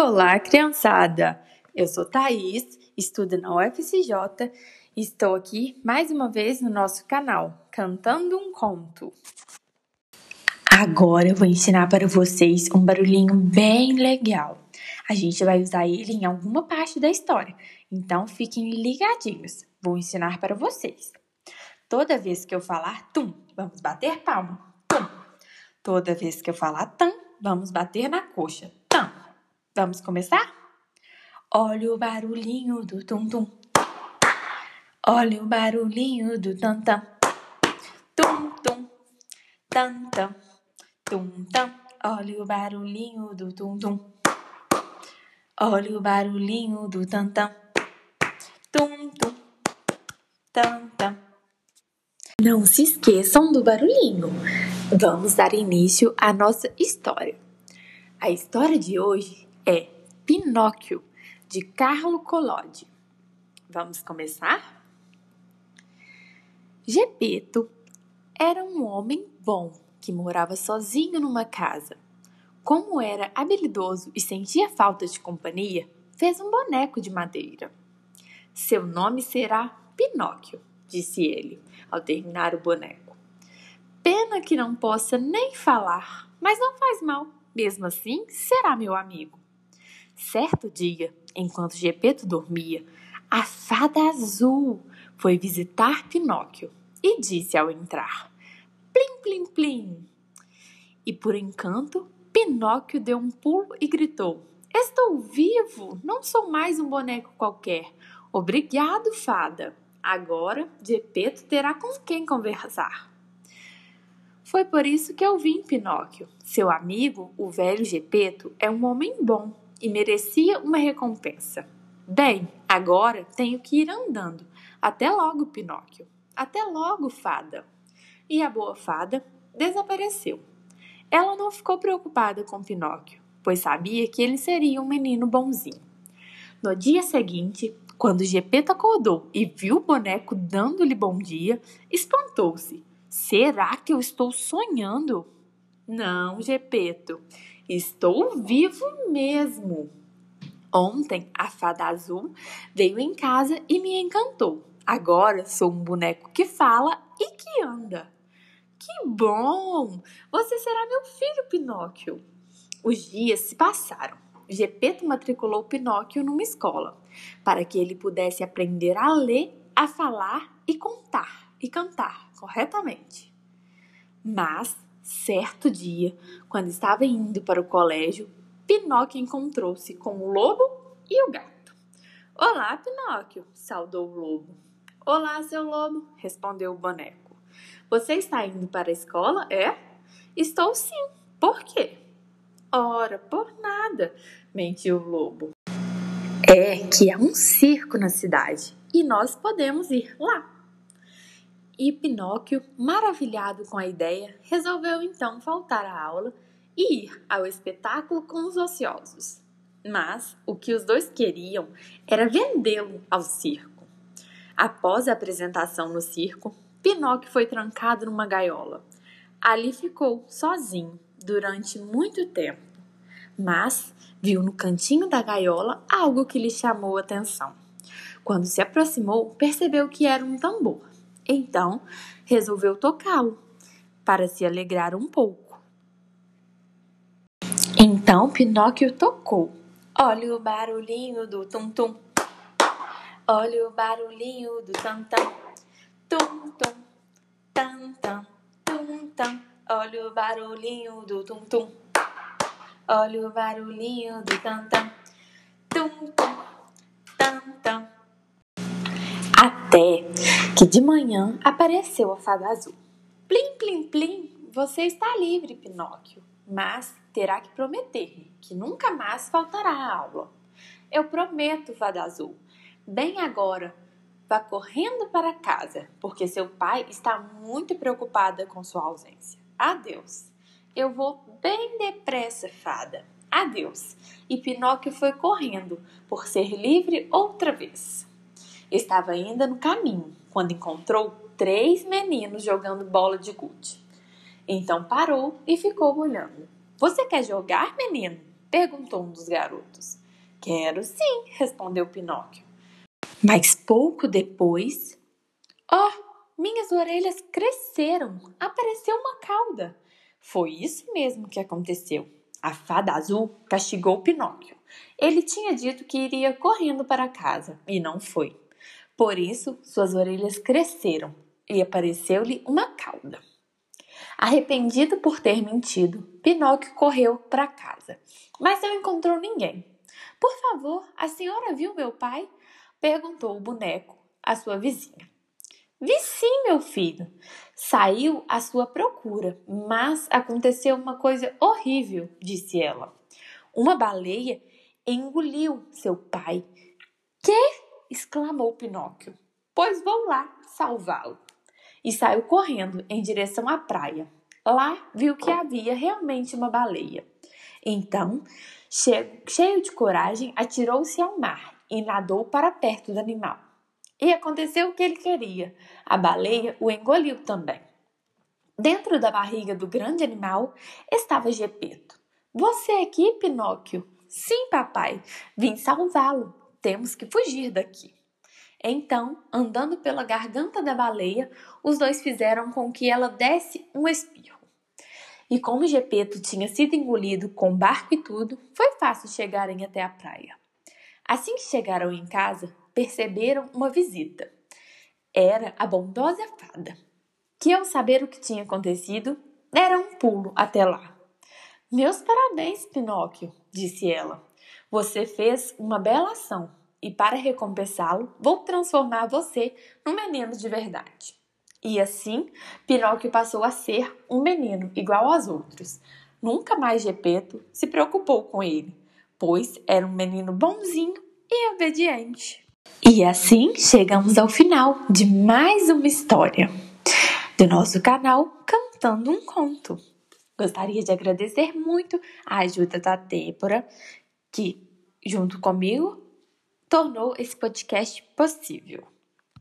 Olá, criançada! Eu sou Thaís, estudo na UFCJ e estou aqui mais uma vez no nosso canal, Cantando um Conto. Agora eu vou ensinar para vocês um barulhinho bem legal. A gente vai usar ele em alguma parte da história, então fiquem ligadinhos. Vou ensinar para vocês. Toda vez que eu falar tum, vamos bater palma. Tum. Toda vez que eu falar tam, vamos bater na coxa. Vamos começar? Olha o barulhinho do tum-tum. Olha o barulhinho do tam-tam. Tum-tum, tam-tam, tum-tam. Olha o barulhinho do tum-tum. Olha o barulhinho do tam-tam. Tum-tum, tam-tam. Não se esqueçam do barulhinho. Vamos dar início à nossa história. A história de hoje é Pinóquio, de Carlo Collodi. Vamos começar? Gepeto era um homem bom que morava sozinho numa casa. Como era habilidoso e sentia falta de companhia, fez um boneco de madeira. Seu nome será Pinóquio, disse ele, ao terminar o boneco. Pena que não possa nem falar, mas não faz mal. Mesmo assim, será meu amigo. Certo dia, enquanto Gepeto dormia, a fada azul foi visitar Pinóquio e disse ao entrar: Plim, plim, plim. E por encanto, Pinóquio deu um pulo e gritou: Estou vivo! Não sou mais um boneco qualquer. Obrigado, fada. Agora Gepeto terá com quem conversar. Foi por isso que eu vim, Pinóquio. Seu amigo, o velho Gepeto, é um homem bom e merecia uma recompensa. Bem, agora tenho que ir andando. Até logo, Pinóquio. Até logo, fada. E a boa fada desapareceu. Ela não ficou preocupada com Pinóquio, pois sabia que ele seria um menino bonzinho. No dia seguinte, quando Gepeto acordou e viu o boneco dando-lhe bom dia, espantou-se. Será que eu estou sonhando? Não, Gepeto, estou vivo mesmo. Ontem a fada azul veio em casa e me encantou. Agora sou um boneco que fala e que anda. Que bom! Você será meu filho, Pinóquio. Os dias se passaram. Gepeto matriculou Pinóquio numa escola para que ele pudesse aprender a ler, a falar e contar e cantar corretamente. Mas, certo dia, quando estava indo para o colégio, Pinóquio encontrou-se com o lobo e o gato. Olá, Pinóquio, saudou o lobo. Olá, seu lobo, respondeu o boneco. Você está indo para a escola, é? Estou sim. Por quê? Ora, por nada, mentiu o lobo. É que há um circo na cidade e nós podemos ir lá. E Pinóquio, maravilhado com a ideia, resolveu então faltar à aula e ir ao espetáculo com os ociosos. Mas o que os dois queriam era vendê-lo ao circo. Após a apresentação no circo, Pinóquio foi trancado numa gaiola. Ali ficou sozinho durante muito tempo, mas viu no cantinho da gaiola algo que lhe chamou a atenção. Quando se aproximou, percebeu que era um tambor. Então, resolveu tocá-lo para se alegrar um pouco. Então Pinóquio tocou. Olha o barulhinho do tum-tum. Olha o barulhinho do tam-tam. Tum-tum, tam-tam, tum-tam. Olha o barulhinho do tum-tum. Olha o barulhinho do tam-tam. Tum-tum, tam-tam. Até que de manhã apareceu a fada azul. Plim, plim, plim, você está livre, Pinóquio, mas terá que prometer-me que nunca mais faltará a aula. Eu prometo, fada azul. Bem agora, vá correndo para casa, porque seu pai está muito preocupada com sua ausência. Adeus. Eu vou bem depressa, fada. Adeus. E Pinóquio foi correndo por ser livre outra vez. Estava ainda no caminho quando encontrou três meninos jogando bola de gude. Então parou e ficou olhando. Você quer jogar, menino? perguntou um dos garotos. Quero sim, respondeu Pinóquio. Mas pouco depois. Oh, minhas orelhas cresceram! Apareceu uma cauda! Foi isso mesmo que aconteceu. A fada azul castigou Pinóquio. Ele tinha dito que iria correndo para casa e não foi. Por isso, suas orelhas cresceram e apareceu-lhe uma cauda. Arrependido por ter mentido, Pinóquio correu para casa, mas não encontrou ninguém. Por favor, a senhora viu meu pai? perguntou o boneco à sua vizinha. Vi sim, meu filho. Saiu à sua procura, mas aconteceu uma coisa horrível, disse ela. Uma baleia engoliu seu pai. Exclamou Pinóquio. Pois vou lá salvá-lo. E saiu correndo em direção à praia. Lá viu que havia realmente uma baleia. Então, cheio de coragem, atirou-se ao mar e nadou para perto do animal. E aconteceu o que ele queria. A baleia o engoliu também. Dentro da barriga do grande animal estava Gepeto. Você aqui, Pinóquio? Sim, papai. Vim salvá-lo. Temos que fugir daqui. Então, andando pela garganta da baleia, os dois fizeram com que ela desse um espirro. E como Gepeto tinha sido engolido com barco e tudo, foi fácil chegarem até a praia. Assim que chegaram em casa, perceberam uma visita. Era a bondosa fada, que ao saber o que tinha acontecido, dera um pulo até lá. Meus parabéns, Pinóquio, disse ela. Você fez uma bela ação e, para recompensá-lo, vou transformar você num menino de verdade. E assim, Pinóquio passou a ser um menino igual aos outros. Nunca mais Gepeto se preocupou com ele, pois era um menino bonzinho e obediente. E assim chegamos ao final de mais uma história do nosso canal Cantando um Conto. Gostaria de agradecer muito a ajuda da Débora, que, junto comigo, tornou esse podcast possível.